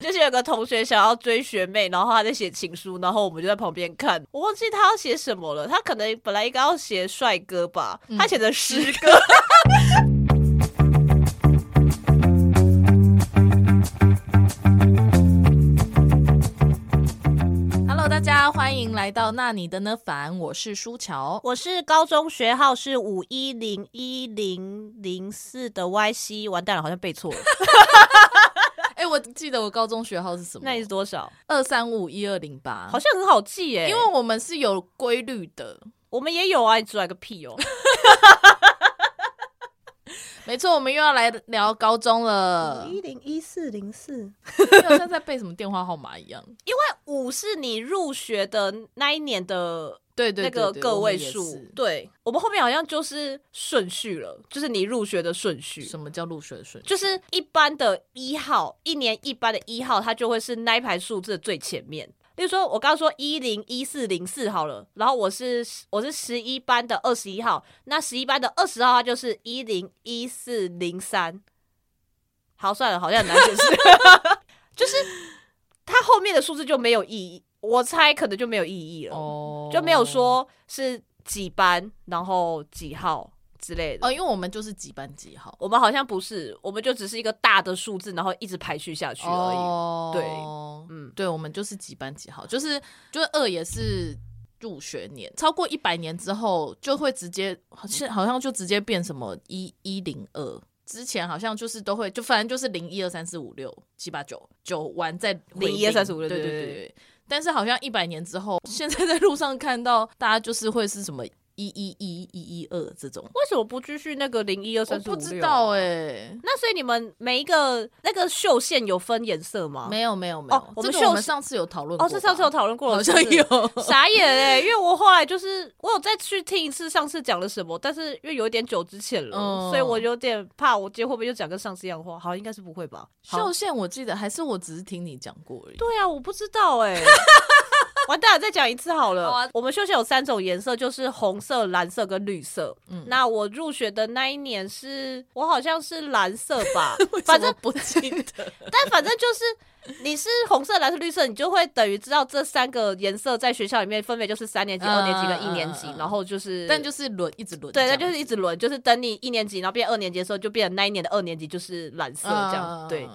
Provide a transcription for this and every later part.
就是有个同学想要追学妹，然后他在写情书，然后我们就在旁边看。我忘记他要写什么了，他可能本来应该要写帅哥吧，嗯、他写的诗歌。Hello，大家欢迎来到那你的呢凡，我是舒乔，我是高中学号是五一零一零零四的 YC，完蛋了，好像背错了。哎、欸，我记得我高中学号是什么？那你是多少？二三五一二零八，好像很好记耶。因为我们是有规律的，我们也有啊，你出来个屁哦！没错，我们又要来聊高中了。一零一四零四，好像在背什么电话号码一样。因为五是你入学的那一年的。对对，那个个位数，对，我们后面好像就是顺序了，就是你入学的顺序。什么叫入学的顺序？就是一般的一号，一年一班的一号，它就会是那一排数字的最前面。例如说，我刚刚说一零一四零四好了，然后我是我是十一班的二十一号，那十一班的二十号它就是一零一四零三。好，算了，好像很难解释，就是它后面的数字就没有意义。我猜可能就没有意义了，oh. 就没有说是几班，然后几号之类的哦，oh, 因为我们就是几班几号，我们好像不是，我们就只是一个大的数字，然后一直排序下去而已。Oh. 对，嗯，对，我们就是几班几号，就是就是二也是入学年，超过一百年之后就会直接，好像好像就直接变什么一一零二，之前好像就是都会就反正就是零一二三四五六七八九九完再零一二三四五六，对对对对。但是好像一百年之后，现在在路上看到大家就是会是什么一一一一一二这种，为什么不继续那个零一二三四五六？我不知道哎、欸。那所以你们每一个那个绣线有分颜色吗？没有没有没有。哦，我们我们上次有讨论过。哦，这上次有讨论过了，好像有。傻眼哎、欸，因为我后来就是我有再去听一次上次讲了什么，但是因为有一点久之前了，嗯、所以我有点怕，我今天会不会又讲跟上次一样的话？好，应该是不会吧？绣线我记得还是我只是听你讲过而已。对啊，我不知道哎、欸。完蛋了，再讲一次好了。好啊，我们休息有三种颜色，就是红色、蓝色跟绿色。嗯，那我入学的那一年是，我好像是蓝色吧，反正不记得。但反正就是你是红色、蓝色、绿色，你就会等于知道这三个颜色在学校里面分别就是三年级、二年级跟一年级，然后就是，但就是轮一直轮，对，那就是一直轮，就是等你一年级，然后变二年级的时候，就变成那一年的二年级就是蓝色这样。对，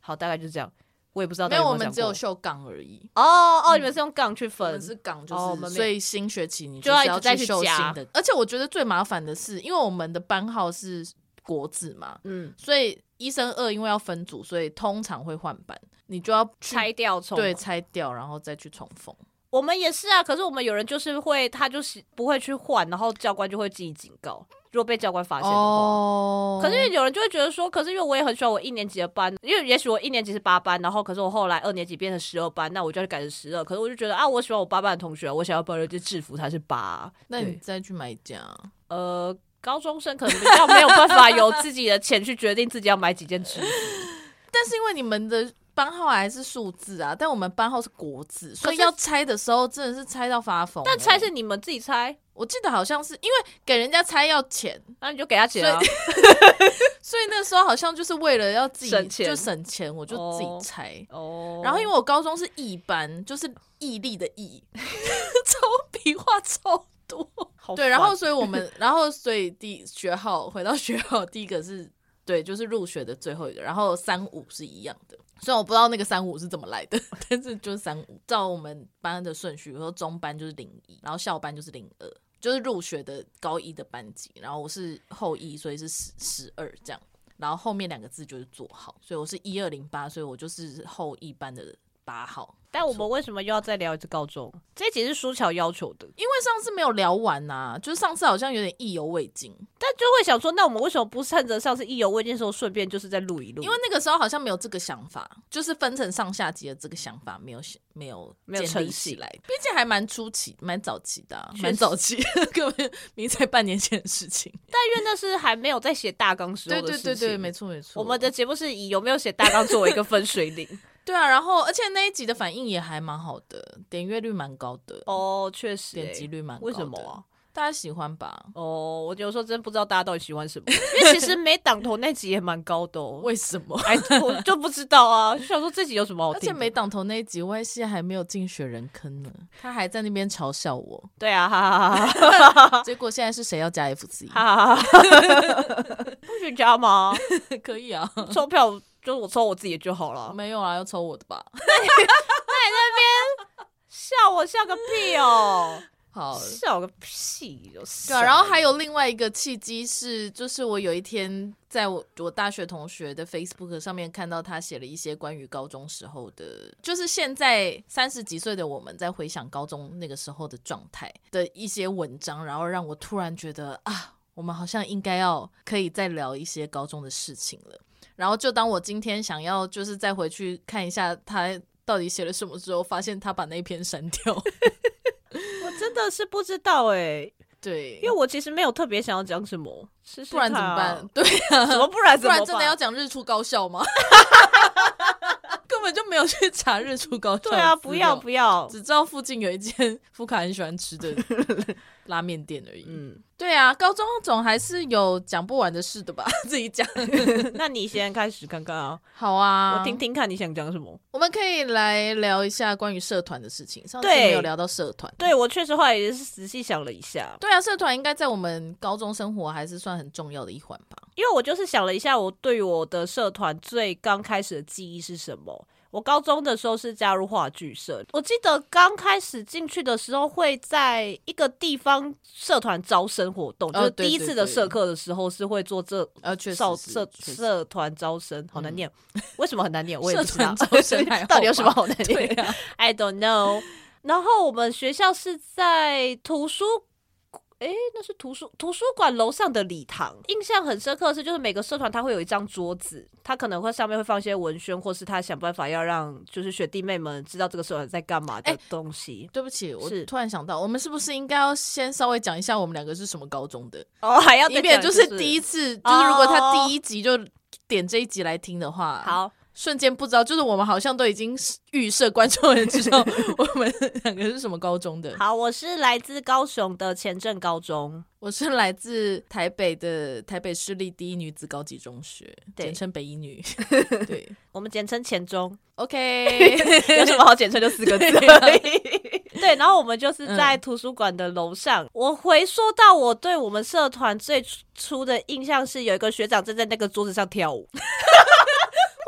好，大概就是这样。我也不知道因为我们只有秀杠而已。哦哦，嗯、你们是用杠去分，我们是杠，就是、哦、所以新学期你就要再去绣新的。而且我觉得最麻烦的是，因为我们的班号是国字嘛，嗯，所以一升二因为要分组，所以通常会换班，你就要拆掉重，对，拆掉然后再去重缝。我们也是啊，可是我们有人就是会，他就是不会去换，然后教官就会记警告。如果被教官发现的话，oh. 可是有人就会觉得说，可是因为我也很喜欢我一年级的班，因为也许我一年级是八班，然后可是我后来二年级变成十二班，那我就要改成十二。可是我就觉得啊，我喜欢我八班的同学，我想要保留这制服，他是八。那你再去买一件啊。呃，高中生可能比较没有办法有自己的钱去决定自己要买几件制服，但是因为你们的。班号还是数字啊，但我们班号是国字，所以要猜的时候真的是猜到发疯。但猜是你们自己猜，我记得好像是因为给人家猜要钱，那你就给他钱啊。所以那时候好像就是为了要自己省钱，就省钱，我就自己猜。哦。然后因为我高中是艺班，就是毅力的毅，超笔画超多。对，然后所以我们，然后所以第学号回到学号，第一个是对，就是入学的最后一个，然后三五是一样的。虽然我不知道那个三五是怎么来的，但是就是三五，照我们班的顺序，比如说中班就是零一，然后校班就是零二，就是入学的高一的班级。然后我是后一，所以是十十二这样。然后后面两个字就是座号，所以我是一二零八，所以我就是后一班的人八号。但我们为什么又要再聊一次高中？这一集是舒乔要求的，因为上次没有聊完呐、啊，就是上次好像有点意犹未尽，但就会想说，那我们为什么不趁着上次意犹未尽的时候，顺便就是再录一录？因为那个时候好像没有这个想法，就是分成上下集的这个想法没有没有没有成起来，毕竟还蛮初期、蛮早期的、啊，蛮早期，根本明才半年前的事情。但因为那是还没有在写大纲时候的事情，对对对对，没错没错。我们的节目是以有没有写大纲作为一个分水岭。对啊，然后而且那一集的反应也还蛮好的，点阅率蛮高的哦，确实，点击率蛮高的。为什么啊？大家喜欢吧？哦，我有时候真不知道大家到底喜欢什么，因为其实没挡头那集也蛮高的哦。为什么？哎，我就不知道啊。就想说这集有什么好听？而且没挡头那一集，Y C 还没有进雪人坑呢，他还在那边嘲笑我。对啊，哈哈哈哈结果现在是谁要加 F C？哈哈哈哈不许加吗？可以啊，抽票就是我抽我自己就好了。没有啊，要抽我的吧？那你那边笑我笑个屁哦！好笑个屁！对啊，然后还有另外一个契机是，就是我有一天在我我大学同学的 Facebook 上面看到他写了一些关于高中时候的，就是现在三十几岁的我们在回想高中那个时候的状态的一些文章，然后让我突然觉得啊，我们好像应该要可以再聊一些高中的事情了。然后就当我今天想要就是再回去看一下他到底写了什么之后，发现他把那篇删掉。我真的是不知道哎、欸，对，因为我其实没有特别想要讲什么，试试不然怎么办？对啊，怎么不然怎么办？不然真的要讲日出高校吗？根本就没有去查日出高校。对啊，不要不要，只知道附近有一间福卡很喜欢吃的拉面店而已。嗯，对啊，高中总还是有讲不完的事的吧？自己讲。那你先开始看看啊。好啊，我听听看你想讲什么。我们可以来聊一下关于社团的事情。上次没有聊到社团。对，我确实后来也是仔细想了一下。对啊，社团应该在我们高中生活还是算很重要的一环吧。因为我就是想了一下，我对我的社团最刚开始的记忆是什么？我高中的时候是加入话剧社，我记得刚开始进去的时候会在一个地方社团招生活动，就是第一次的社课的时候是会做这呃少社社团招生，好难念，为什么很难念？我也不知道，招生到底有什么好难 念？I don't know。然后我们学校是在图书。哎，那是图书图书馆楼上的礼堂。印象很深刻的是，就是每个社团它会有一张桌子，它可能会上面会放一些文宣，或是他想办法要让就是学弟妹们知道这个社团在干嘛的东西。对不起，我突然想到，我们是不是应该要先稍微讲一下我们两个是什么高中的？哦，还要以免就是第一次，就是如果他第一集就点这一集来听的话，好。瞬间不知道，就是我们好像都已经预设观众也知道我们两个是什么高中的。好，我是来自高雄的前镇高中，我是来自台北的台北市立第一女子高级中学，简称北一女。对，我们简称前中。OK，有什么好简称就四个字而已。对，然后我们就是在图书馆的楼上。嗯、我回说到我对我们社团最初的印象是，有一个学长站在那个桌子上跳舞。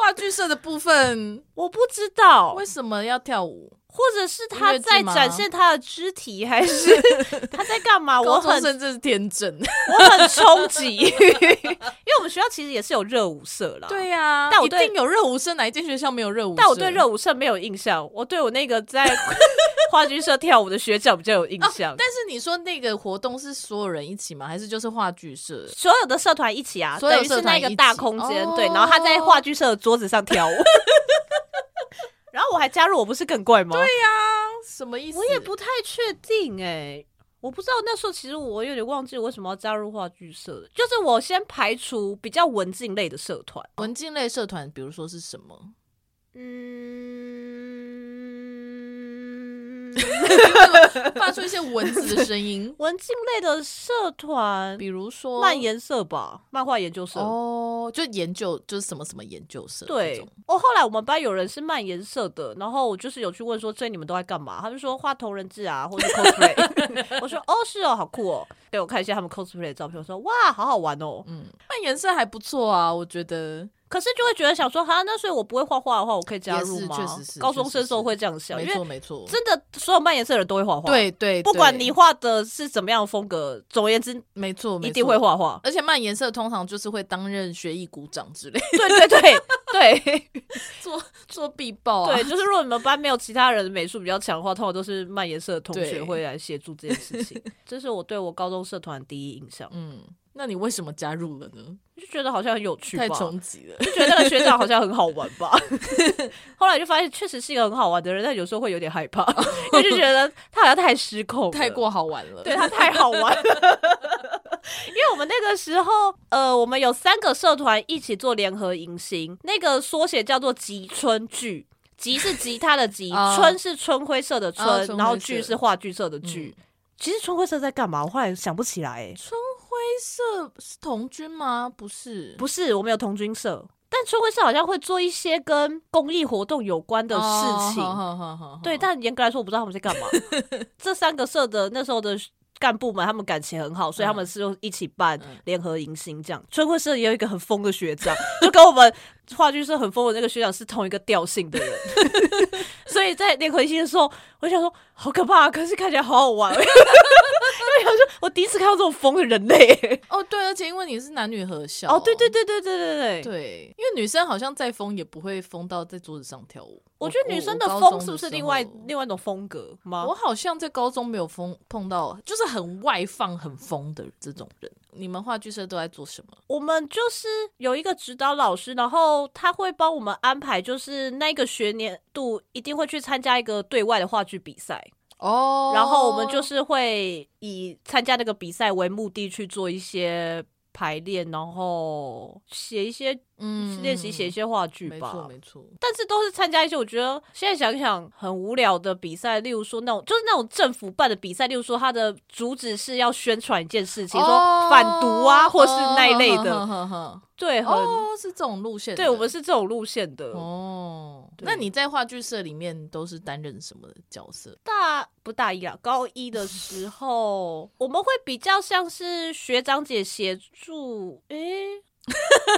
话剧社的部分。我不知道。为什么要跳舞，或者是他在展现他的肢体，还是 他在干嘛？我很甚至是天真，我很冲击，因为我们学校其实也是有热舞社啦。对呀，但我一定有热舞社，哪一间学校没有热舞社？但我对热舞社没有印象，我对我那个在 话剧社跳舞的学长比较有印象。但是你说那个活动是所有人一起吗？还是就是话剧社所有的社团一起啊？等于是那个大空间，对，然后他在话剧社的桌子上跳舞。然后我还加入，我不是更怪吗？对呀，什么意思？我也不太确定哎，我不知道那时候其实我有点忘记为什么要加入话剧社。就是我先排除比较文静类的社团，文静类社团，比如说是什么？嗯，发出一些蚊子的声音。文静类的社团，比如说漫研社吧，漫画研究社哦，就研究就是什么什么研究社。对，哦，后来我们班有人是漫研社的，然后我就是有去问说，所以你们都在干嘛？他们说画同人志啊，或者 cosplay。我说哦，是哦，好酷哦，给我看一下他们 cosplay 的照片。我说哇，好好玩哦。嗯，漫研社还不错啊，我觉得。可是就会觉得想说，哈，那所以我不会画画的话，我可以加入吗？确实是，高中生时候会这样想，没错没错，真的所有漫颜色的人都会画画，对对，不管你画的是怎么样的风格，总而言之，没错，一定会画画。而且漫颜色通常就是会担任学艺股长之类，对对对对，做做壁报，对，就是如果你们班没有其他人美术比较强的话，通常都是漫颜色的同学会来协助这件事情。这是我对我高中社团第一印象，嗯。那你为什么加入了呢？就觉得好像很有趣吧，太冲击了，就觉得那个学长好像很好玩吧。后来就发现确实是一个很好玩的人，但有时候会有点害怕，因为就觉得他好像太失控，太过好玩了。对，他太好玩了，因为我们那个时候，呃，我们有三个社团一起做联合迎新，那个缩写叫做吉春剧，吉是吉他的吉，春是春晖社的春，然后剧是话剧社的剧。其实春晖社在干嘛？我后来想不起来、欸。春晖社是童军吗？不是，不是，我们有童军社。但春晖社好像会做一些跟公益活动有关的事情。Oh, 对，但严格来说，我不知道他们在干嘛。这三个社的那时候的。干部们他们感情很好，所以他们是用一起办联合迎新这样。春晖社也有一个很疯的学长，就跟我们话剧社很疯的那个学长是同一个调性的人，所以在联合迎新的时候，我想说好可怕，可是看起来好好玩。因 为我说我第一次看到这种疯的人类哦，对，而且因为你是男女合校哦，对对对对对对对对，因为女生好像再疯也不会疯到在桌子上跳舞。我觉得女生的疯是不是另外另外一种风格吗？我好像在高中没有疯碰到，就是很外放、很疯的这种人。你们话剧社都在做什么？我们就是有一个指导老师，然后他会帮我们安排，就是那个学年度一定会去参加一个对外的话剧比赛。哦，oh, 然后我们就是会以参加那个比赛为目的去做一些排练，然后写一些。嗯，练习写一些话剧吧，没错没错。但是都是参加一些我觉得现在想想很无聊的比赛，例如说那种就是那种政府办的比赛，例如说它的主旨是要宣传一件事情，哦、说反毒啊，或是那一类的。哦、对，哦，是这种路线。对，我们是这种路线的。哦，对那你在话剧社里面都是担任什么角色？大不大一啊？高一的时候我们会比较像是学长姐协助，诶、欸。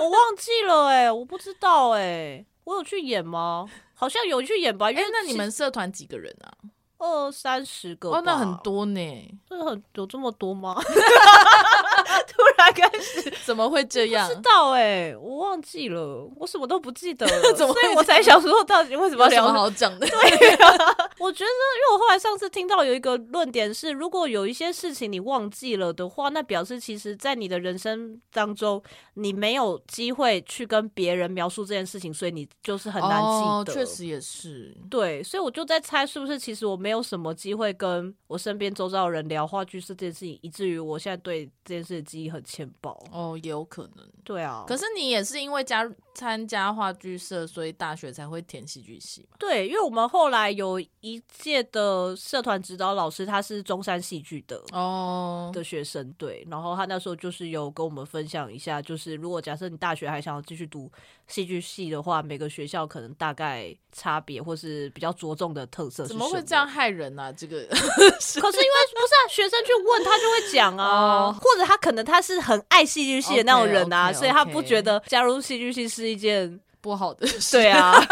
我忘记了哎、欸，我不知道哎、欸，我有去演吗？好像有去演吧。因为、欸、那你们社团几个人啊？二三十个哦，那很多呢。这很有这么多吗？突然开始，怎么会这样？不知道哎、欸，我忘记了，我什么都不记得了，所以我才想说，到底为什么要聊？什么好讲的？对啊，我觉得，因为我后来上次听到有一个论点是，如果有一些事情你忘记了的话，那表示其实在你的人生当中，你没有机会去跟别人描述这件事情，所以你就是很难记得。确实也是，对，所以我就在猜，是不是其实我没有什么机会跟我身边周遭的人聊话剧这件事情，以至于我现在对这件事的记忆很浅薄。哦，也有可能。对啊，可是你也是因为加入参加话剧社，所以大学才会填戏剧系嘛？对，因为我们后来有一届的社团指导老师，他是中山戏剧的哦的学生，对，然后他那时候就是有跟我们分享一下，就是如果假设你大学还想要继续读戏剧系的话，每个学校可能大概差别或是比较着重的特色是什么？怎么会这样害人呢、啊？这个 可是因为不是啊，学生去问他就会讲啊，哦、或者他可能他是很爱戏剧系的那种人啊，okay, okay, okay. 所以他不觉得加入戏剧系是一件不好的事。对啊。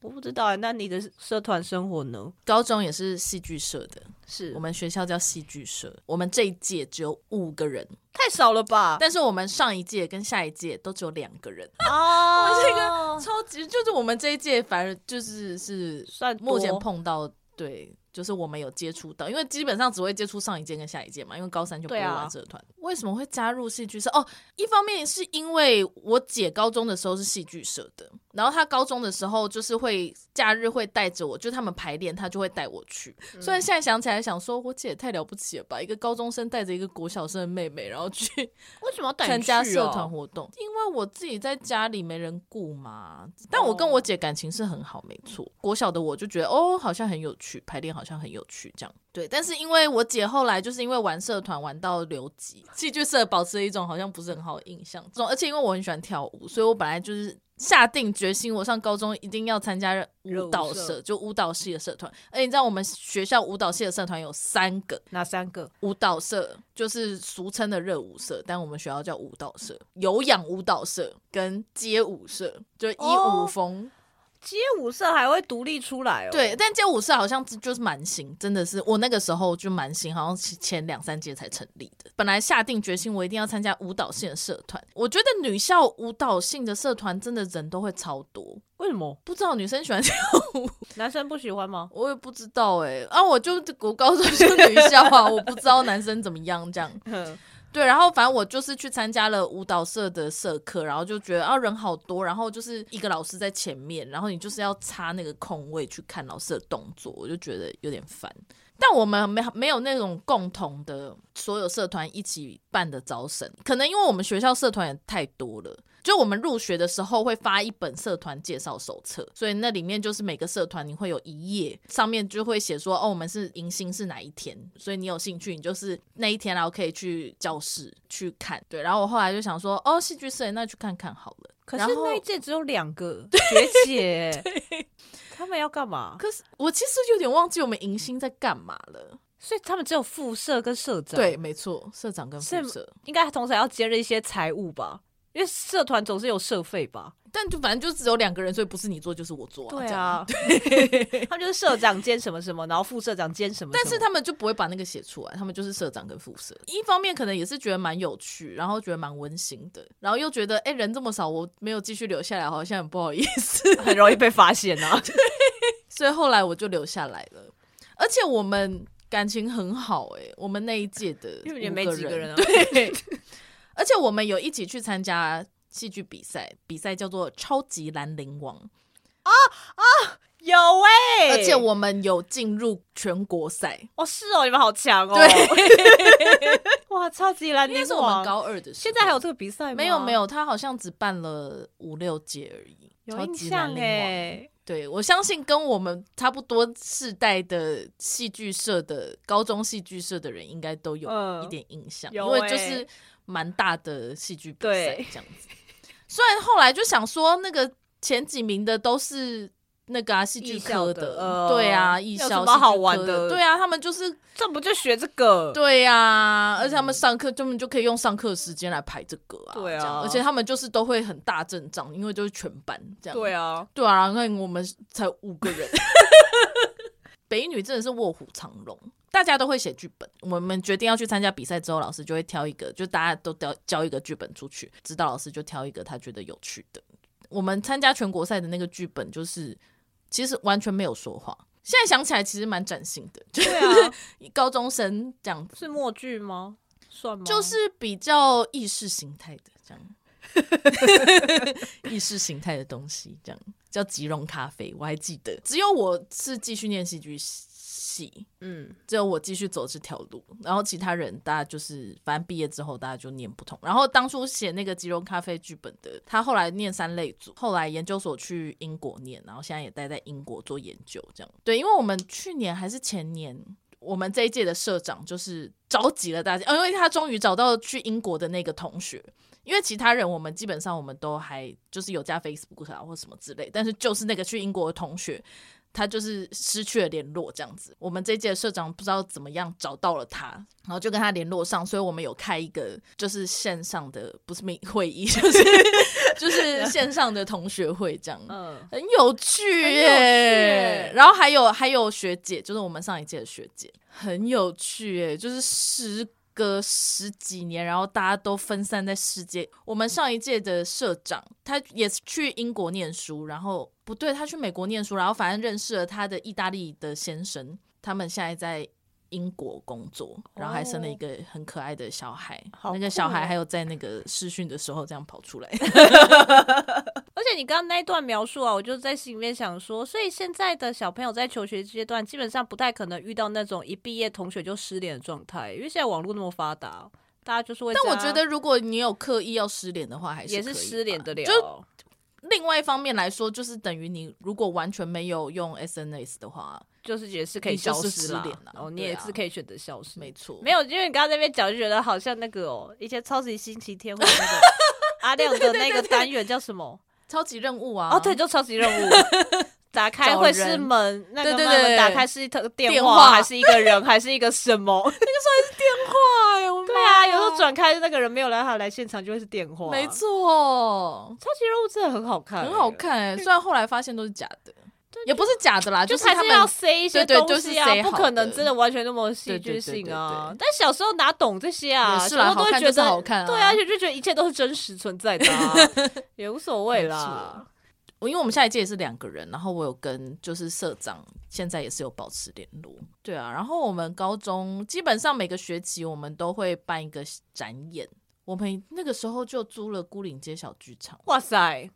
我不知道哎、欸，那你的社团生活呢？高中也是戏剧社的，是我们学校叫戏剧社。我们这一届只有五个人，太少了吧？但是我们上一届跟下一届都只有两个人哦。这个超级，就是我们这一届反而就是是算目前碰到对。就是我们有接触到，因为基本上只会接触上一届跟下一届嘛，因为高三就不会玩社团。啊、为什么会加入戏剧社？哦，一方面是因为我姐高中的时候是戏剧社的，然后他高中的时候就是会假日会带着我，就他们排练，他就会带我去。嗯、虽然现在想起来想说，我姐也太了不起了吧，一个高中生带着一个国小生的妹妹，然后去为什么要带参加社团活动？因为我自己在家里没人顾嘛。但我跟我姐感情是很好，没错。哦、国小的我就觉得哦，好像很有趣，排练好像。好像很有趣，这样对，但是因为我姐后来就是因为玩社团玩到留级，戏剧社保持了一种好像不是很好的印象。这种，而且因为我很喜欢跳舞，所以我本来就是下定决心，我上高中一定要参加舞蹈社，就舞蹈系的社团。而且你知道我们学校舞蹈系的社团有三个，哪三个？舞蹈社就是俗称的热舞社，但我们学校叫舞蹈社。有氧舞蹈社跟街舞社，就以舞风。哦街舞社还会独立出来哦？对，但街舞社好像就是蛮新，真的是我那个时候就蛮新，好像前两三届才成立的。本来下定决心我一定要参加舞蹈性的社团，我觉得女校舞蹈性的社团真的人都会超多。为什么？不知道女生喜欢跳舞，男生不喜欢吗？我也不知道哎、欸。啊，我就 我高中就女校啊，我不知道男生怎么样这样。对，然后反正我就是去参加了舞蹈社的社课，然后就觉得啊人好多，然后就是一个老师在前面，然后你就是要插那个空位去看老师的动作，我就觉得有点烦。但我们没没有那种共同的所有社团一起办的招生，可能因为我们学校社团也太多了。就我们入学的时候会发一本社团介绍手册，所以那里面就是每个社团你会有一页，上面就会写说哦，我们是迎新是哪一天，所以你有兴趣，你就是那一天然后可以去教室去看。对，然后我后来就想说哦，戏剧社那去看看好了。可是那一届只有两个学姐，他们要干嘛？可是我其实有点忘记我们迎新在干嘛了。所以他们只有副社跟社长。对，没错，社长跟副社应该同时还要兼任一些财务吧？因为社团总是有社费吧？但就反正就只有两个人，所以不是你做就是我做。对啊，对他们就是社长兼什么什么，然后副社长兼什么。但是他们就不会把那个写出来，他们就是社长跟副社。一方面可能也是觉得蛮有趣，然后觉得蛮温馨的，然后又觉得哎、欸、人这么少，我没有继续留下来，好像很不好意思，很容易被发现啊。对，所以后来我就留下来了，而且我们。感情很好哎、欸，我们那一届的因为，也没几个人啊。对，而且我们有一起去参加戏剧比赛，比赛叫做《超级兰陵王》啊啊，有哎、欸，而且我们有进入全国赛。哦，是哦，你们好强哦，对，哇，超级兰陵王，是我们高二的时候，现在还有这个比赛吗？没有没有，他好像只办了五六届而已，有印象哎。对，我相信跟我们差不多世代的戏剧社的高中戏剧社的人，应该都有一点印象，因为就是蛮大的戏剧比赛这样子。虽然后来就想说，那个前几名的都是。那个啊，戏剧科的，的呃、对啊，艺校有什么好玩的？对啊，他们就是这不就学这个？对呀、啊，而且他们上课根本就可以用上课时间来排这个啊。对啊，而且他们就是都会很大阵仗，因为就是全班这样。对啊，对啊，那我们才五个人，北一女真的是卧虎藏龙，大家都会写剧本。我们决定要去参加比赛之后，老师就会挑一个，就大家都交交一个剧本出去，指导老师就挑一个他觉得有趣的。我们参加全国赛的那个剧本就是。其实完全没有说话，现在想起来其实蛮崭新的。对啊，高中生这样子是默剧吗？算吗？就是比较意识形态的这样，意识形态的东西这样叫吉隆咖啡，我还记得。只有我是继续念戏剧系。嗯，只有我继续走这条路，然后其他人大家就是反正毕业之后大家就念不同。然后当初写那个吉隆咖啡剧本的，他后来念三类组，后来研究所去英国念，然后现在也待在英国做研究，这样。对，因为我们去年还是前年，我们这一届的社长就是着急了大家，因为他终于找到去英国的那个同学，因为其他人我们基本上我们都还就是有加 Facebook 啊或什么之类，但是就是那个去英国的同学。他就是失去了联络，这样子。我们这一届社长不知道怎么样找到了他，然后就跟他联络上，所以我们有开一个就是线上的，不是没 会议，就是就是 线上的同学会这样，嗯，很有趣耶。然后还有还有学姐，就是我们上一届的学姐，很有趣耶，就是十。隔十几年，然后大家都分散在世界。我们上一届的社长，他也是去英国念书，然后不对，他去美国念书，然后反正认识了他的意大利的先生，他们现在在英国工作，然后还生了一个很可爱的小孩。哦、那个小孩还有在那个试训的时候这样跑出来。而且你刚刚那一段描述啊，我就在心里面想说，所以现在的小朋友在求学阶段，基本上不太可能遇到那种一毕业同学就失联的状态，因为现在网络那么发达，大家就是会。但我觉得，如果你有刻意要失联的话，还是也是失联的了。就另外一方面来说，就是等于你如果完全没有用 SNS 的话，就是也是可以消失了。哦，你也是可以选择消失，没错。没有，因为你刚刚那边讲就觉得好像那个哦，以前超级星期天或者那个 阿亮的那个单元叫什么？超级任务啊！哦，对，就超级任务。打开会是门，那个门打开是一通电话，还是一个人，还是一个什么？那个时候还是电话哎！对啊，有时候转开那个人没有来，他来现场就会是电话。没错，超级任务真的很好看，很好看哎！虽然后来发现都是假的，也不是假的啦，就是他们要塞一些东西啊，不可能真的完全那么戏剧性啊。但小时候哪懂这些啊？是啦，都会觉得好看，对啊，而且就觉得一切都是真实存在的，也无所谓啦。我因为我们下一届也是两个人，然后我有跟就是社长，现在也是有保持联络。对啊，然后我们高中基本上每个学期我们都会办一个展演。我们那个时候就租了孤岭街小剧场。哇塞，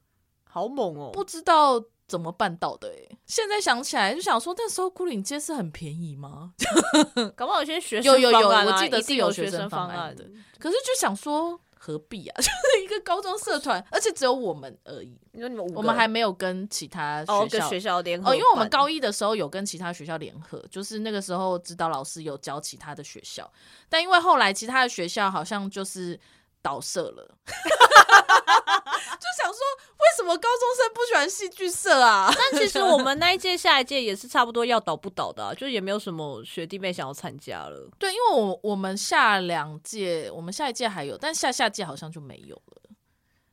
好猛哦！不知道怎么办到的哎。现在想起来就想说，那时候牯岭街是很便宜吗？搞不好有些学生有有有，我记得是有学生方案的。可是就想说。何必啊？就是一个高中社团，而且只有我们而已。你说你们五，我们还没有跟其他学校、哦、跟学校联合哦，因为我们高一的时候有跟其他学校联合，就是那个时候指导老师有教其他的学校，但因为后来其他的学校好像就是倒社了，就想说为什么高中生不喜欢戏剧社啊？但其实我们那一届、下一届也是差不多要倒不倒的、啊，就也没有什么学弟妹想要参加了。对，因为我我们下两届，我们下一届还有，但下下届好像就没有了。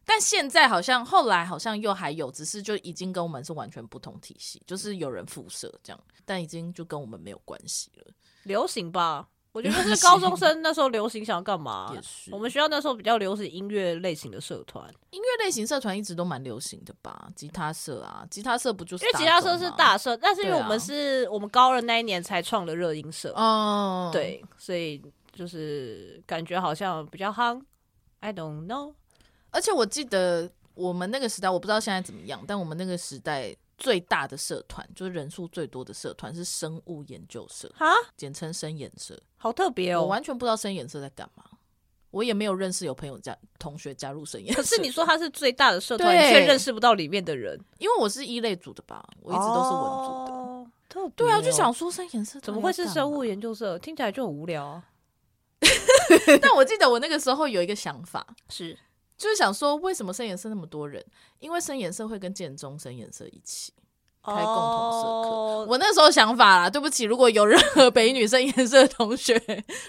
但现在好像后来好像又还有，只是就已经跟我们是完全不同体系，就是有人辐射这样，但已经就跟我们没有关系了。流行吧。我觉得是高中生那时候流行想要干嘛？也是。我们学校那时候比较流行音乐类型的社团，音乐类型社团一直都蛮流行的吧？吉他社啊，吉他社不就是？因为吉他社是大社，但是因为我们是、啊、我们高二那一年才创的热音社哦，对，所以就是感觉好像比较夯。I don't know。而且我记得我们那个时代，我不知道现在怎么样，但我们那个时代。最大的社团就是人数最多的社团是生物研究社，哈，简称生研社，好特别哦！我完全不知道生研社在干嘛，我也没有认识有朋友加同学加入生研社。可是你说它是最大的社团，你却认识不到里面的人，因为我是一类组的吧，我一直都是文组的。哦，特哦，对啊，就想说生研社怎么会是生物研究社？听起来就很无聊啊。但我记得我那个时候有一个想法是。就是想说，为什么深颜色那么多人？因为深颜色会跟建中深颜色一起开共同社课。Oh. 我那时候想法啦，对不起，如果有任何北女生颜色的同学，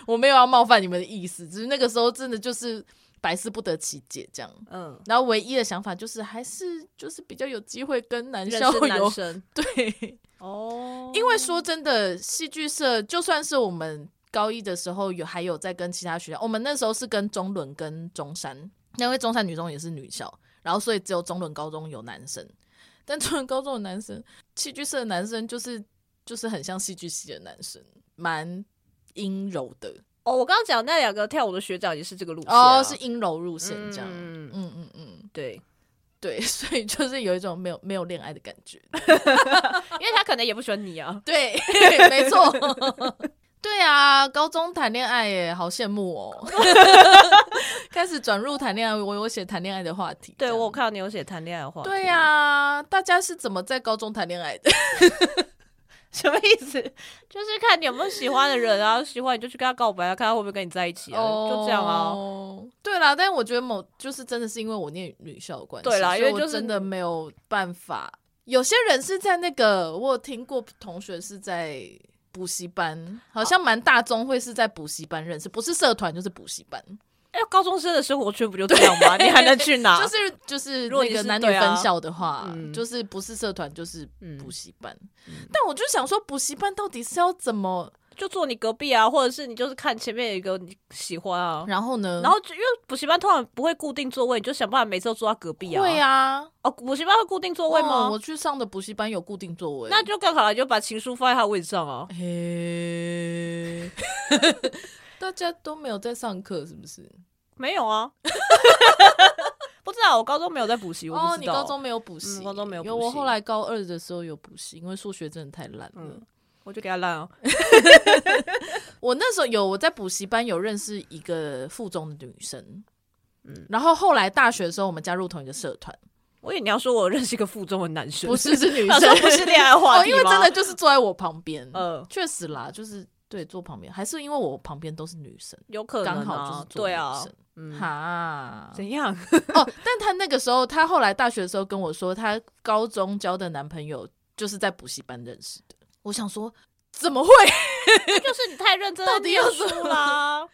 我没有要冒犯你们的意思，只是那个时候真的就是百思不得其解这样。嗯，然后唯一的想法就是，还是就是比较有机会跟男校生对 哦，oh. 因为说真的，戏剧社就算是我们高一的时候有还有在跟其他学校，我们那时候是跟中仑跟中山。因为中山女中也是女校，然后所以只有中仑高中有男生，但中仑高中的男生，戏剧社的男生就是就是很像戏剧系的男生，蛮阴柔的。哦，我刚刚讲那两个跳舞的学长也是这个路线，啊，哦，是阴柔路线这样。嗯嗯嗯嗯，对对，所以就是有一种没有没有恋爱的感觉，因为他可能也不喜欢你啊。对，没错。对啊，高中谈恋爱耶，好羡慕哦！开始转入谈恋爱，我有写谈恋爱的话题。对，我有看到你有写谈恋爱的话题。对呀、啊，大家是怎么在高中谈恋爱的？什么意思？就是看你有没有喜欢的人啊，喜欢你就去跟他告白啊，看他会不会跟你在一起啊，oh, 就这样啊。对啦，但是我觉得某就是真的是因为我念女校的关系，对啦，因为、就是、我真的没有办法。有些人是在那个，我有听过同学是在。补习班好像蛮大宗，会是在补习班认识，不是社团就是补习班。哎、欸，高中生的生活圈不就这样吗？你还能去哪？就是就是，那个男女分校的话，啊、就是不是社团就是补习班。嗯、但我就想说，补习班到底是要怎么？就坐你隔壁啊，或者是你就是看前面有一个你喜欢啊，然后呢？然后就因为补习班通常不会固定座位，你就想办法每次都坐他隔壁啊。对啊，哦，补习班会固定座位吗？哦、我去上的补习班有固定座位，那就更好了，就把情书放在他位置上啊。嘿，大家都没有在上课是不是？没有啊，不知道。我高中没有在补习。哦，你高中没有补习？嗯，高中没有补习。因为我后来高二的时候有补习，因为数学真的太烂了。嗯我就给他烂哦。我那时候有我在补习班有认识一个附中的女生，嗯，然后后来大学的时候我们加入同一个社团。我以为你要说我认识一个附中的男生，不是是女生，不是恋爱话题，哦，因为真的就是坐在我旁边，嗯，确实啦，就是对坐旁边，还是因为我旁边都是女生，有可能刚、啊、好就是坐女生，嗯、哈，怎样？哦，但她那个时候，她后来大学的时候跟我说，她高中交的男朋友就是在补习班认识的。我想说，怎么会？就是你太认真了，念书啦。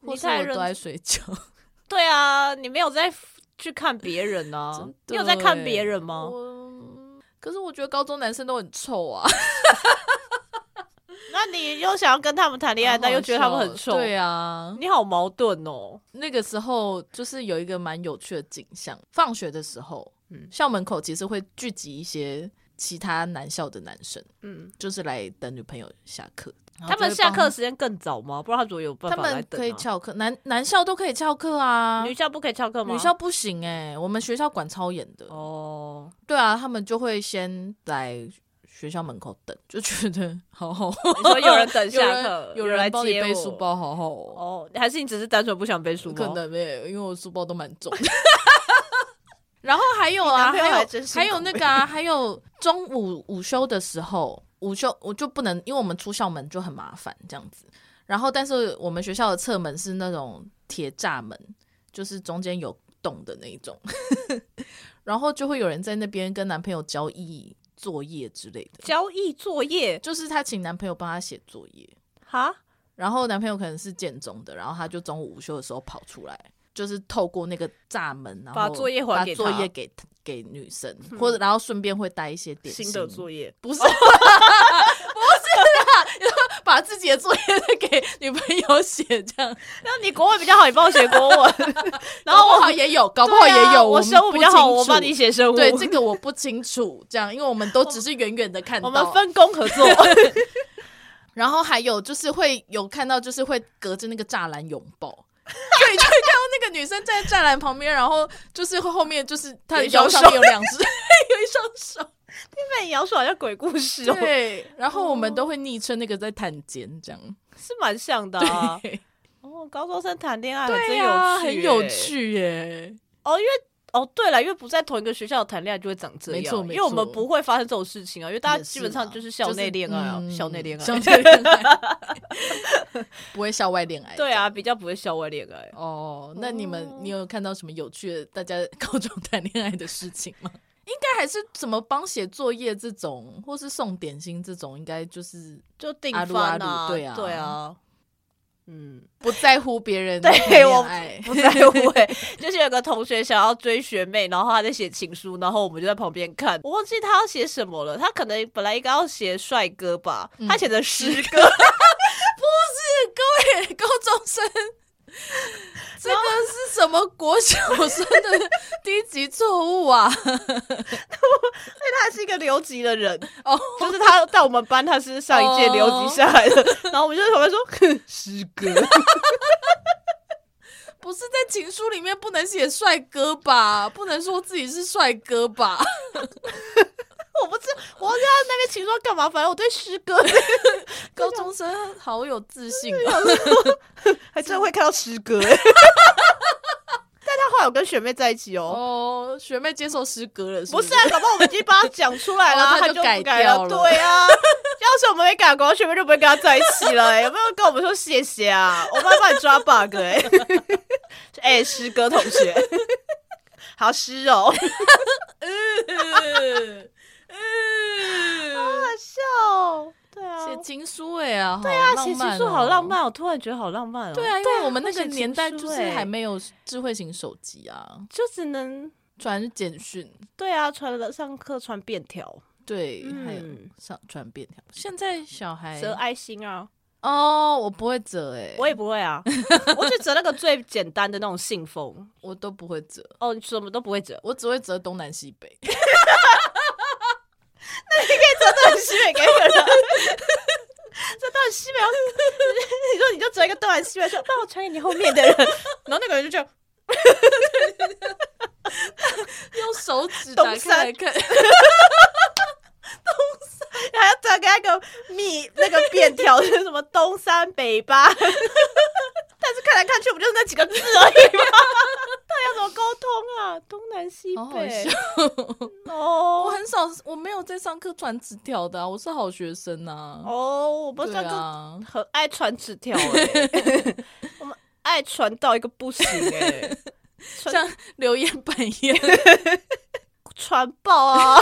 你太认真，都在睡觉。对啊，你没有在去看别人呢、啊？你有在看别人吗？可是我觉得高中男生都很臭啊。那你又想要跟他们谈恋爱，但又觉得他们很臭？对啊，你好矛盾哦。那个时候就是有一个蛮有趣的景象，放学的时候，嗯，校门口其实会聚集一些。其他男校的男生，嗯，就是来等女朋友下课。他们下课时间更早吗？不知道他怎么有办法来等啊？他们可以翘课，男男校都可以翘课啊，女校不可以翘课吗？女校不行哎、欸，我们学校管超严的。哦，对啊，他们就会先来学校门口等，就觉得好好。你说有人等下课，有人来帮你背书包，好好哦。哦，还是你只是单纯不想背书包？可能没有，因为我书包都蛮重。然后还有啊，还有还有那个啊，还有中午午休的时候，午休我就不能，因为我们出校门就很麻烦这样子。然后，但是我们学校的侧门是那种铁栅门，就是中间有洞的那一种。然后就会有人在那边跟男朋友交易作业之类的。交易作业就是她请男朋友帮她写作业。哈，然后男朋友可能是建中的，然后她就中午午休的时候跑出来。就是透过那个栅门，然后把作业还给作业给给女生，嗯、或者然后顺便会带一些点心。新的作业不是，不是啦，把自己的作业给女朋友写这样。那你国文比较好，你帮我写国文。然后我好也有，搞不好也有。啊、我生物比较好，我帮你写生物。对，这个我不清楚。这样，因为我们都只是远远的看到。我们分工合作。然后还有就是会有看到，就是会隔着那个栅栏拥抱。对，就会看到那个女生在栅栏旁边，然后就是后面就是她的腰上面有两只 有一双手。听起来摇手好像鬼故事哦。对，然后我们都会昵称那个在探监，这样是蛮像的啊。哦，高中生谈恋爱，对啊，很有趣耶。哦，因为。哦，对了，因为不在同一个学校谈恋爱就会长这样，没错，没错，因为我们不会发生这种事情啊，因为大家基本上就是校内恋爱啊，就是嗯、校内恋爱，校内恋爱，不会校外恋爱。对啊，比较不会校外恋爱。哦，那你们，你有看到什么有趣的大家高中谈恋爱的事情吗？应该还是怎么帮写作业这种，或是送点心这种，应该就是就订饭啊，对啊，对啊。嗯，不在乎别人对我不在乎 就是有个同学想要追学妹，然后他在写情书，然后我们就在旁边看。我忘记他要写什么了，他可能本来应该要写帅哥吧，嗯、他写的诗歌，不是各位高中生。什么国小生的低级错误啊？因为他是一个留级的人哦，就是他在我们班，他是上一届留级下来的。哦、然后我们就在旁边说：“ 诗歌，不是在情书里面不能写帅哥吧？不能说自己是帅哥吧？” 我不知道，我不知道那边情书干嘛？反正我对诗歌，高中生好有自信啊，还真会看到诗歌。但他后来有跟学妹在一起哦。哦，学妹接受诗歌了是不是？不是啊，搞不好我们已经帮他讲出来了，他就改掉了。对啊，要是我们没改过，学妹就不会跟他在一起了。有没有跟我们说谢谢啊？我们要帮你抓 bug 哎。哎，诗歌同学，好诗哦。嗯，好好笑哦。对啊，写情书哎啊，对啊，写情书好浪漫，我突然觉得好浪漫哦。对啊，因为我们那个年代就是还没有智慧型手机啊，就只能传简讯。对啊，传了上课传便条，对，还有上传便条。现在小孩折爱心啊？哦，我不会折哎，我也不会啊，我就折那个最简单的那种信封，我都不会折。哦，你什么都不会折，我只会折东南西北。那你可以折东南西北给人，这东南西北，你说你说帮我传给你后面的人，然后那个人就这样，用手指打开来看，东山。还要打开一个密那个便条，是什么？东山北八。但是看来看去不就是那几个字而已吗？他要怎么沟通啊？东南西北 哦，我很少，我没有在上课传纸条的，我是好学生呐。哦，我们上课很爱传纸条哎，我们爱传到一个不行哎，像留言板一样传爆啊！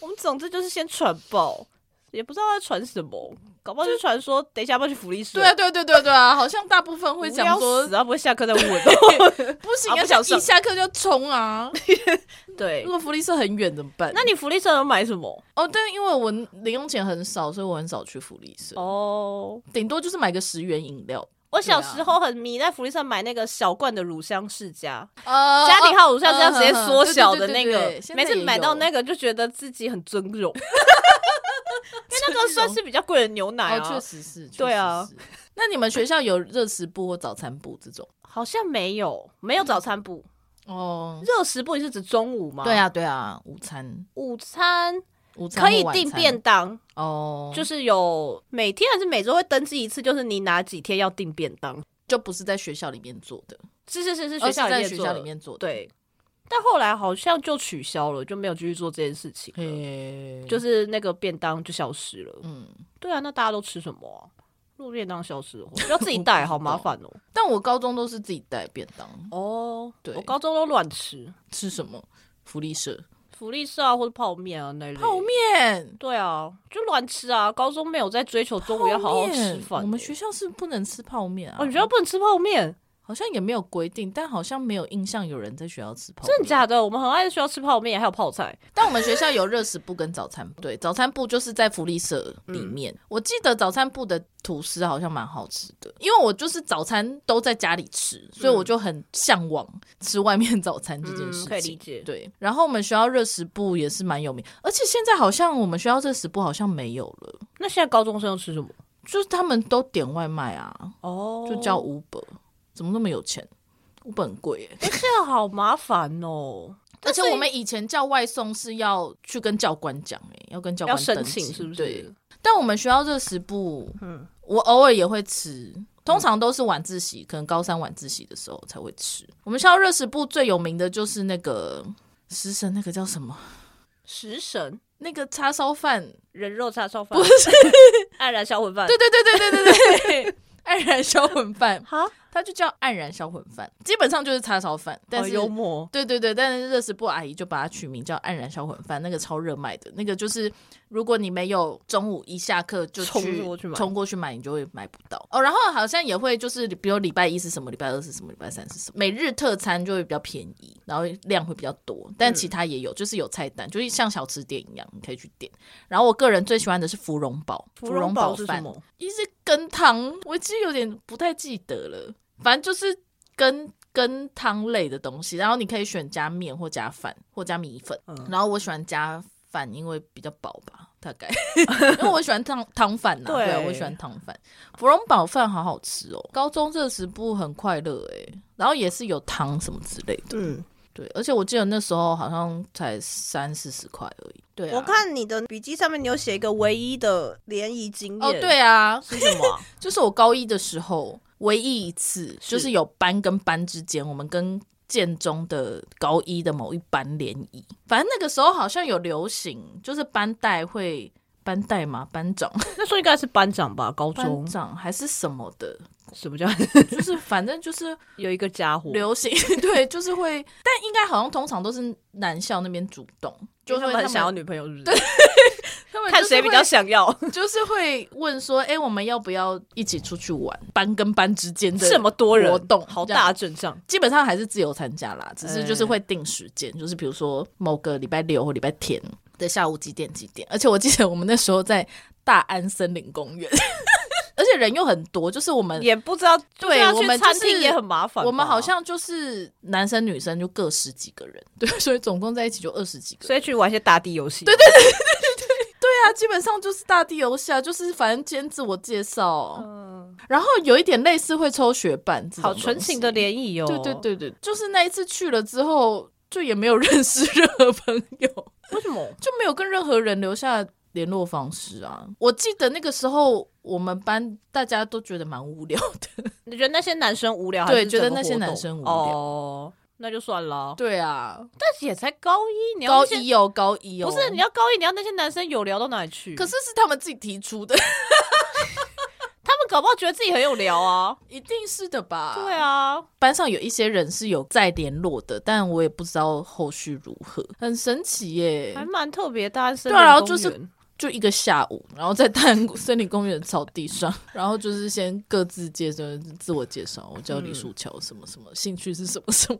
我们总之就是先传爆，也不知道在传什么。搞不好就传说，等一下要不要去福利社？对啊，对对对对啊，好像大部分会讲说，死啊不会下课再问。不行，要一下课就冲啊！对，如果福利社很远怎么办？那你福利社能买什么？哦，但，因为我零用钱很少，所以我很少去福利社。哦，顶多就是买个十元饮料。我小时候很迷在福利社买那个小罐的乳香世家，家庭号乳香世家直接缩小的那个，每次买到那个就觉得自己很尊荣。因为那个算是比较贵的牛奶啊，确实是。对啊，那你们学校有热食部或早餐部这种？好像没有，没有早餐部。哦，热食部也是指中午吗？对啊，对啊，午餐。午餐可以订便当哦，就是有每天还是每周会登记一次，就是你哪几天要订便当，就不是在学校里面做的，是是是是学校在学校里面做的，对。但后来好像就取消了，就没有继续做这件事情，就是那个便当就消失了。嗯，对啊，那大家都吃什么啊？如果便当消失的话，要自己带，好麻烦哦。但我高中都是自己带便当哦，对，我高中都乱吃，吃什么？福利社。福利社啊，或者泡面啊那类。泡面，对啊，就乱吃啊。高中没有在追求中午要好好吃饭。我们学校是不能吃泡面啊。哦，你学校不能吃泡面？好像也没有规定，但好像没有印象有人在学校吃泡面。真的假的？我们很爱在学校吃泡面，还有泡菜。但我们学校有热食部跟早餐部。对，早餐部就是在福利社里面。嗯、我记得早餐部的吐司好像蛮好吃的，因为我就是早餐都在家里吃，所以我就很向往吃外面早餐这件事情。嗯、可以理解。对，然后我们学校热食部也是蛮有名，而且现在好像我们学校热食部好像没有了。那现在高中生要吃什么？就是他们都点外卖啊，哦，就叫 Uber，怎么那么有钱？五本贵耶，这样好麻烦哦。而且我们以前叫外送是要去跟教官讲，哎，要跟教官申请，是不是？对。但我们学校热食部，嗯，我偶尔也会吃，通常都是晚自习，可能高三晚自习的时候才会吃。我们学校热食部最有名的就是那个食神，那个叫什么？食神？那个叉烧饭，人肉叉烧饭，不是 黯然销魂饭？对对对对对对对，黯然销魂饭。好。它就叫黯然销魂饭，基本上就是叉烧饭，但是幽默，对对对，但是热食部阿姨就把它取名叫黯然销魂饭，那个超热卖的，那个就是如果你没有中午一下课就去冲过去买，冲过去买你就会买不到哦。然后好像也会就是，比如礼拜一是什么，礼拜二是什么，礼拜三是什么，每日特餐就会比较便宜，然后量会比较多，但其他也有，就是有菜单，就是像小吃店一样，你可以去点。然后我个人最喜欢的是芙蓉堡，芙蓉堡是什么？一是羹汤，我其实有点不太记得了。反正就是跟跟汤类的东西，然后你可以选加面或加饭或加米粉，嗯、然后我喜欢加饭，因为比较饱吧，大概，因为我喜欢汤汤饭呐，对啊，我喜欢汤饭。芙蓉堡饭好好吃哦，高中这食部很快乐哎，然后也是有汤什么之类的，嗯，对，而且我记得那时候好像才三四十块而已。对、啊，我看你的笔记上面你有写一个唯一的联谊经验哦，对啊，是什么？就是我高一的时候。唯一一次就是有班跟班之间，我们跟建中的高一的某一班联谊。反正那个时候好像有流行，就是班代会班代嘛，班长 那时候应该是班长吧，高中班长还是什么的？什么叫？就是反正就是有一个家伙流行，对，就是会，但应该好像通常都是男校那边主动，就他们很想要女朋友，是不是？对。看谁比较想要，就是会问说：“哎、欸，我们要不要一起出去玩？班跟班之间的这么多人活动，好大阵仗。基本上还是自由参加啦，只是就是会定时间，欸、就是比如说某个礼拜六或礼拜天的下午几点几点。而且我记得我们那时候在大安森林公园，而且人又很多，就是我们也不知道，对，我们餐厅也很麻烦。我们好像就是男生女生就各十几个人，对，所以总共在一起就二十几个人，所以去玩一些大地游戏。对对对对对。对啊，基本上就是大地游戏啊，就是反正兼自我介绍，嗯，然后有一点类似会抽学伴，好纯情的联谊哦。对对对对，就是那一次去了之后，就也没有认识任何朋友。为什么？就没有跟任何人留下联络方式啊？我记得那个时候我们班大家都觉得蛮无聊的。你觉得那些男生无聊？对，觉得那些男生无聊。哦那就算了。对啊，但是也才高一，你要高一哦，高一哦。不是，你要高一，你要那些男生有聊到哪里去？可是是他们自己提出的，他们搞不好觉得自己很有聊啊，一定是的吧？对啊，班上有一些人是有在联络的，但我也不知道后续如何，很神奇耶，还蛮特别的。对啊，然后就是。就一个下午，然后在大安森林公园的草地上，然后就是先各自介绍自我介绍，我叫李树桥，什么什么，兴趣是什么什么，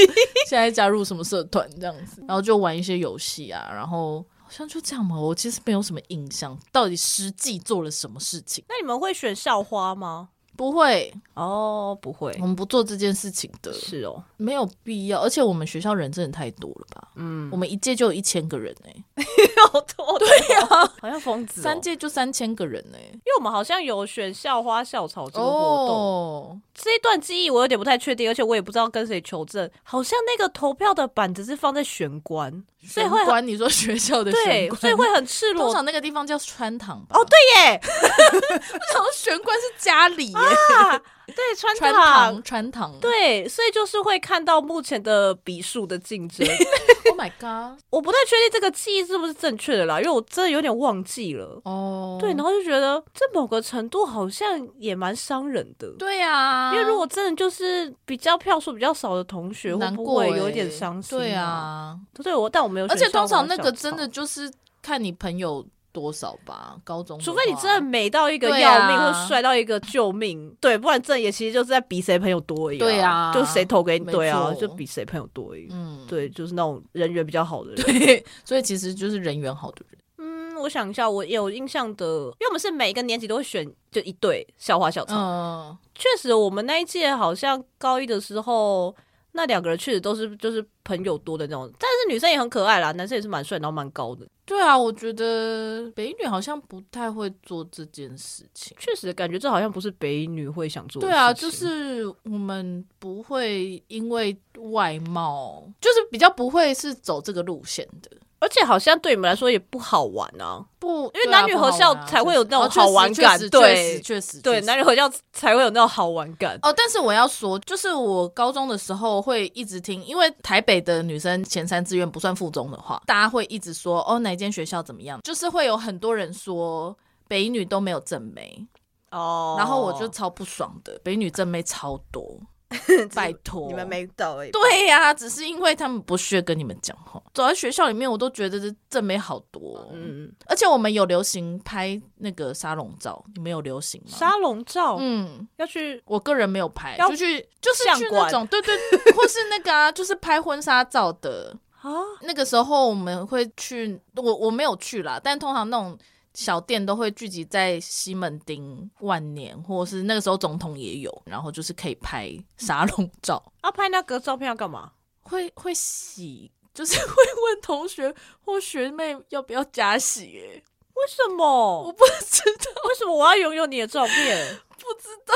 现在加入什么社团这样子，然后就玩一些游戏啊，然后好像就这样嘛，我其实没有什么印象，到底实际做了什么事情。那你们会选校花吗？不会哦，不会，我们不做这件事情的。是哦，没有必要，而且我们学校人真的太多了吧？嗯，我们一届就有一千个人哎、欸。好多，对呀，好像疯子。三届就三千个人呢，因为我们好像有选校花校草这个活动。这一段记忆我有点不太确定，而且我也不知道跟谁求证。好像那个投票的板子是放在玄关，玄关，你说学校的玄关，所以会很赤裸。通常那个地方叫穿堂吧？哦，对耶，然后玄关是家里耶。对，穿堂，穿，穿堂，对，所以就是会看到目前的笔数的竞争。Oh my god！我不太确定这个记忆是不是正确的啦，因为我真的有点忘记了。哦，oh. 对，然后就觉得这某个程度好像也蛮伤人的。对啊，因为如果真的就是比较票数比较少的同学，会不会有一点伤心？对啊，对我，但我没有。而且通常那个真的就是看你朋友。多少吧，高中，除非你真的美到一个要命，或帅到一个救命，对，不然这也其实就是在比谁朋友多而已。对啊，就谁投给你，对啊，就比谁朋友多而已。嗯，对，就是那种人缘比较好的人。对，所以其实就是人缘好的人。嗯，我想一下，我有印象的，因为我们是每一个年级都会选就一对校花校草。嗯，确实，我们那一届好像高一的时候。那两个人确实都是就是朋友多的那种，但是女生也很可爱啦，男生也是蛮帅，然后蛮高的。对啊，我觉得北女好像不太会做这件事情。确实，感觉这好像不是北女会想做的。对啊，就是我们不会因为外貌，就是比较不会是走这个路线的。而且好像对你们来说也不好玩啊，不，因为男女合校才会有那种好玩感，对，确实，对，男女合校才会有那种好玩感。哦，但是我要说，就是我高中的时候会一直听，因为台北的女生前三志愿不算附中的话，大家会一直说哦，哪间学校怎么样，就是会有很多人说北一女都没有正妹。哦，然后我就超不爽的，北一女正妹超多。拜托，你们没到哎。对呀、啊，只是因为他们不屑跟你们讲话。走在学校里面，我都觉得这正美好多。嗯，而且我们有流行拍那个沙龙照，你们有流行吗？沙龙照，嗯，要去。我个人没有拍，要就去就是去那种，对对，或是那个啊，就是拍婚纱照的啊。那个时候我们会去，我我没有去啦，但通常那种。小店都会聚集在西门町、万年，或者是那个时候总统也有，然后就是可以拍沙龙照。要、啊、拍那个照片要干嘛？会会洗，就是会问同学或学妹要不要加洗、欸。为什么？我不知道。为什么我要拥有你的照片？不知道。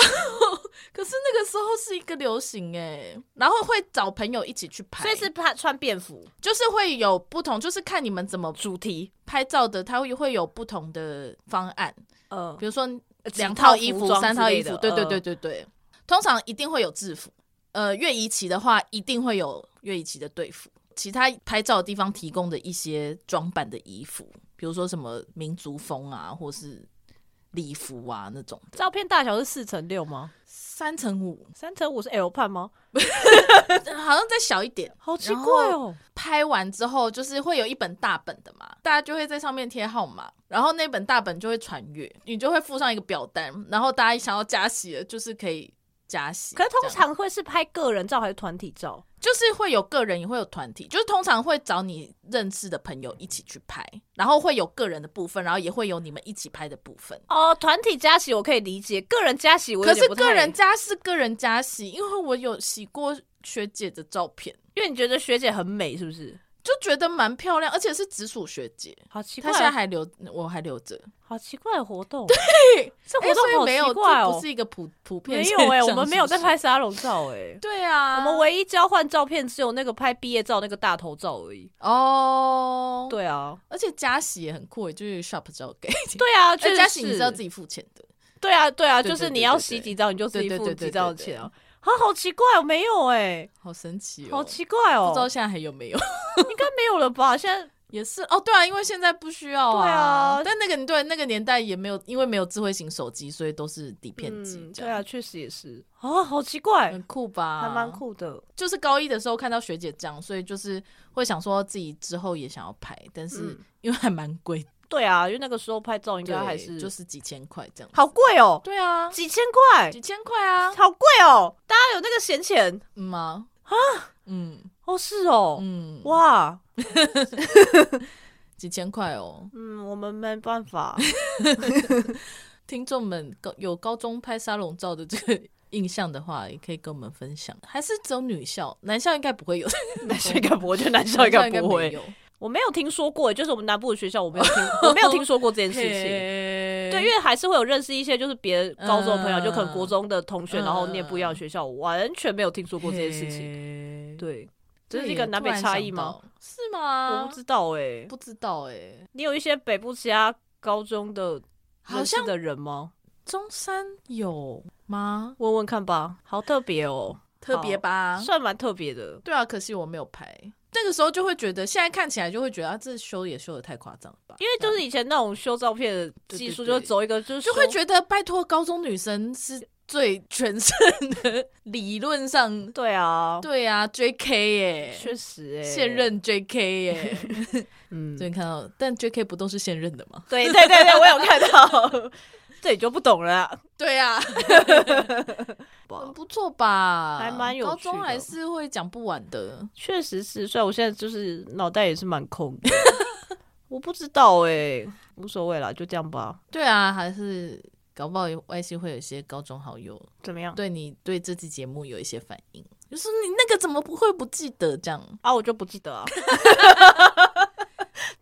可是那个时候是一个流行诶、欸，然后会找朋友一起去拍，所以是拍穿便服，就是会有不同，就是看你们怎么主题拍照的，它会会有不同的方案。呃，比如说两套衣服、三套衣服，对对对对对。呃、通常一定会有制服。呃，乐仪期的话，一定会有乐仪期的队服。其他拍照的地方提供的一些装扮的衣服。比如说什么民族风啊，或是礼服啊那种。照片大小是四乘六吗？三乘五，三乘五是 L 判吗？好像再小一点，好奇怪哦。拍完之后就是会有一本大本的嘛，大家就会在上面贴号码，然后那本大本就会传阅，你就会附上一个表单，然后大家想要加洗的，就是可以。加洗，可是通常会是拍个人照还是团体照？就是会有个人也会有团体，就是通常会找你认识的朋友一起去拍，然后会有个人的部分，然后也会有你们一起拍的部分。哦，团体加洗我可以理解，个人加洗我可是个人加是个人加洗，因为我有洗过学姐的照片，因为你觉得学姐很美，是不是？就觉得蛮漂亮，而且是直属学姐，好奇怪，她现在还留，我还留着，好奇怪的活动，对，这活动没有，怪不是一个普普遍，没有哎，我们没有在拍沙龙照哎，对啊，我们唯一交换照片只有那个拍毕业照那个大头照而已，哦，对啊，而且加洗也很酷，就是 shop 照给，对啊，加洗你是要自己付钱的，对啊，对啊，就是你要洗几张你就自己付几张钱啊。啊，好奇怪哦，没有哎、欸，好神奇哦，好奇怪哦，不知道现在还有没有？应该没有了吧？现在也是哦，对啊，因为现在不需要啊。对啊，但那个对那个年代也没有，因为没有智慧型手机，所以都是底片机、嗯。对啊，确实也是啊，好奇怪，很酷吧？还蛮酷的。就是高一的时候看到学姐这样，所以就是会想说自己之后也想要拍，但是因为还蛮贵的。对啊，因为那个时候拍照应该还是就是几千块这样，好贵哦。对啊，几千块，几千块啊，好贵哦。大家有那个闲钱吗？啊，嗯，哦是哦，嗯，哇，几千块哦。嗯，我们没办法。听众们高有高中拍沙龙照的这个印象的话，也可以跟我们分享。还是只有女校，男校应该不会有。男校应该不会，我觉得男校应该不会。我没有听说过，就是我们南部的学校，我没有听，我没有听说过这件事情。对，因为还是会有认识一些就是别高中的朋友，就可能国中的同学，然后念不一样的学校，完全没有听说过这件事情。对，这是一个南北差异吗？是吗？我不知道哎，不知道哎。你有一些北部其他高中的认识的人吗？中山有吗？问问看吧。好特别哦，特别吧，算蛮特别的。对啊，可惜我没有拍。那个时候就会觉得，现在看起来就会觉得啊，这修也修的太夸张了吧？因为就是以前那种修照片的技术，就走一个就是就会觉得，拜托，高中女生是最全盛的，理论上对啊，对啊，JK 耶，确实哎，现任 JK 耶，嗯，最近看到，但 JK 不都是现任的吗？对对对对，我有看到。这你就不懂了。对呀，很 不错吧？还蛮有趣的。高中还是会讲不完的，确实是。虽然我现在就是脑袋也是蛮空的，我不知道哎，无所谓啦，就这样吧。对啊，还是搞不好外系会有一些高中好友怎么样？对你对这期节目有一些反应，就是你那个怎么不会不记得这样啊？我就不记得啊。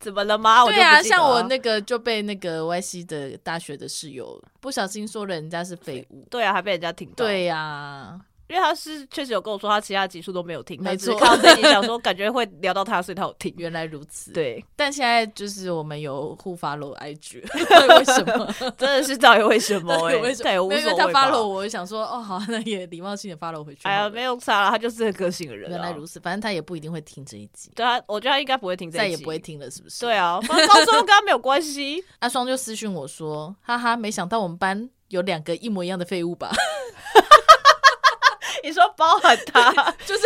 怎么了吗？对啊，像我那个就被那个 YC 的大学的室友不小心说了人家是废物，对啊，还被人家听到。对呀。因为他是确实有跟我说，他其他集数都没有听，没错。看到这集想说，感觉会聊到他，所以他有听。原来如此，对。但现在就是我们有互 follow IG，为什么？真的是到底为什么？哎，为什么？因为他 follow 我，想说哦，好，那也礼貌性的 follow 回去。哎呀，没有啥了，他就是这个个性的人。原来如此，反正他也不一定会听这一集。对啊，我觉得他应该不会听这一集，再也不会听了，是不是？对啊，反正高中跟他没有关系。阿双就私讯我说，哈哈，没想到我们班有两个一模一样的废物吧。你说包含他，就是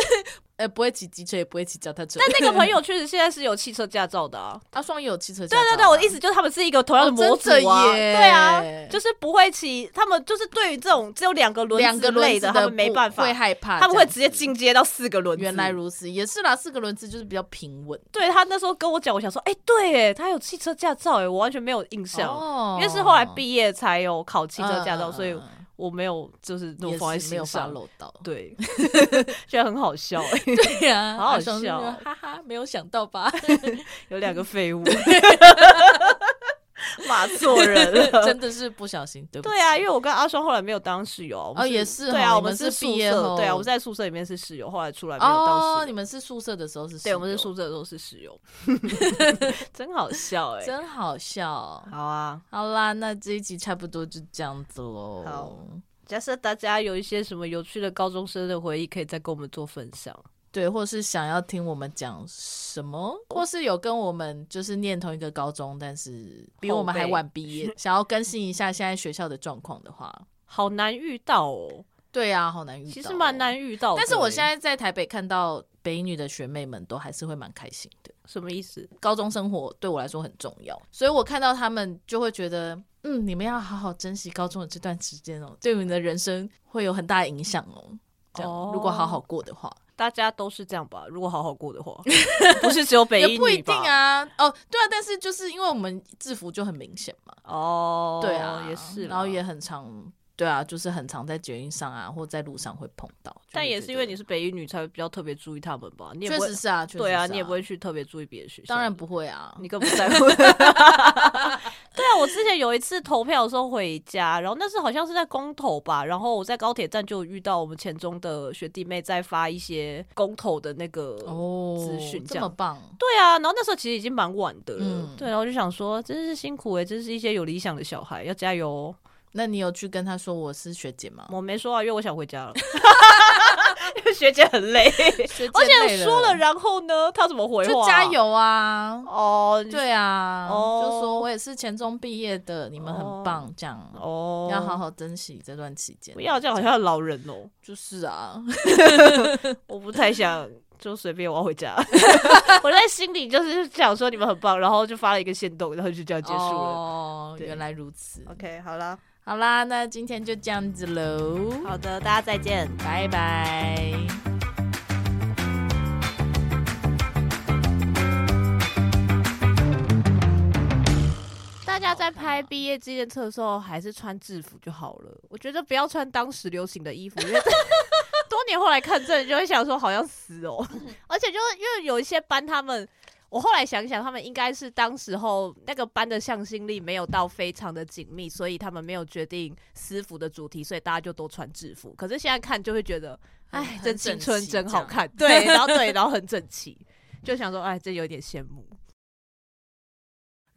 呃不会骑机车，也不会骑脚踏车。但那个朋友确实现在是有汽车驾照的啊，阿 双也有汽车驾照。对对对，我的意思就是他们是一个同样的模组啊。对啊，就是不会骑，他们就是对于这种只有两个轮子类的，他们没办法，会害怕，他们会直接进阶到四个轮子。原来如此，也是啦，四个轮子就是比较平稳。对，他那时候跟我讲，我想说，哎，对，哎，他有汽车驾照，哎，我完全没有印象，因为是后来毕业才有考汽车驾照，所以。我没有，就是那种放在心上，漏到，对，觉得很好笑，哎，对呀，好好笑，哈哈，没有想到吧？有两个废物。骂错人了，真的是不小心，对不对？对啊，因为我跟阿双后来没有当室友，哦，也是，对啊，我们是毕业后，对啊，我们在宿舍里面是室友，后来出来没有当室友。你们是宿舍的时候是？对，我们是宿舍的时候是室友，真好笑哎，真好笑。好啊，好啦，那这一集差不多就这样子喽。好，假设大家有一些什么有趣的高中生的回忆，可以再跟我们做分享。对，或是想要听我们讲什么，或是有跟我们就是念同一个高中，但是比我们还晚毕业，想要更新一下现在学校的状况的话，好难遇到哦。对啊，好难遇到，其实蛮难遇到。但是我现在在台北看到北女的学妹们都还是会蛮开心的。什么意思？高中生活对我来说很重要，所以我看到他们就会觉得，嗯，你们要好好珍惜高中的这段时间哦，对你们的人生会有很大的影响哦。这样，如果好好过的话。大家都是这样吧？如果好好过的话，不是只有北一女吧？也不一定啊。哦，对啊，但是就是因为我们制服就很明显嘛。哦，对啊，也是，然后也很常。对啊，就是很常在捷运上啊，或在路上会碰到。但也是因为你是北一女，才会比较特别注意他们吧？你也确实是啊，对啊，你也不会去特别注意别的学校。当然不会啊，你更不在乎。对啊，我之前有一次投票的时候回家，然后那是好像是在公投吧，然后我在高铁站就遇到我们前中的学弟妹在发一些公投的那个资讯，这么棒。对啊，然后那时候其实已经蛮晚的了。对，然后就想说，真是辛苦哎，真是一些有理想的小孩，要加油。那你有去跟他说我是学姐吗？我没说啊，因为我想回家了。因为学姐很累，而且说了，然后呢，他怎么回话？就加油啊！哦，对啊，就说我也是前中毕业的，你们很棒，这样哦，要好好珍惜这段期间。不要这样，好像老人哦。就是啊，我不太想，就随便，我要回家。我在心里就是想说你们很棒，然后就发了一个限动，然后就这样结束了。哦，原来如此。OK，好了。好啦，那今天就这样子喽。好的，大家再见，拜拜。大家在拍毕业纪念册的时候，还是穿制服就好了。我觉得不要穿当时流行的衣服，因为 多年后来看，真的就会想说好像死哦。而且就是因为有一些班他们。我后来想想，他们应该是当时候那个班的向心力没有到非常的紧密，所以他们没有决定私服的主题，所以大家就都穿制服。可是现在看就会觉得，哎，真青春，真好看。对，然后对，然后很整齐，就想说，哎，这有点羡慕。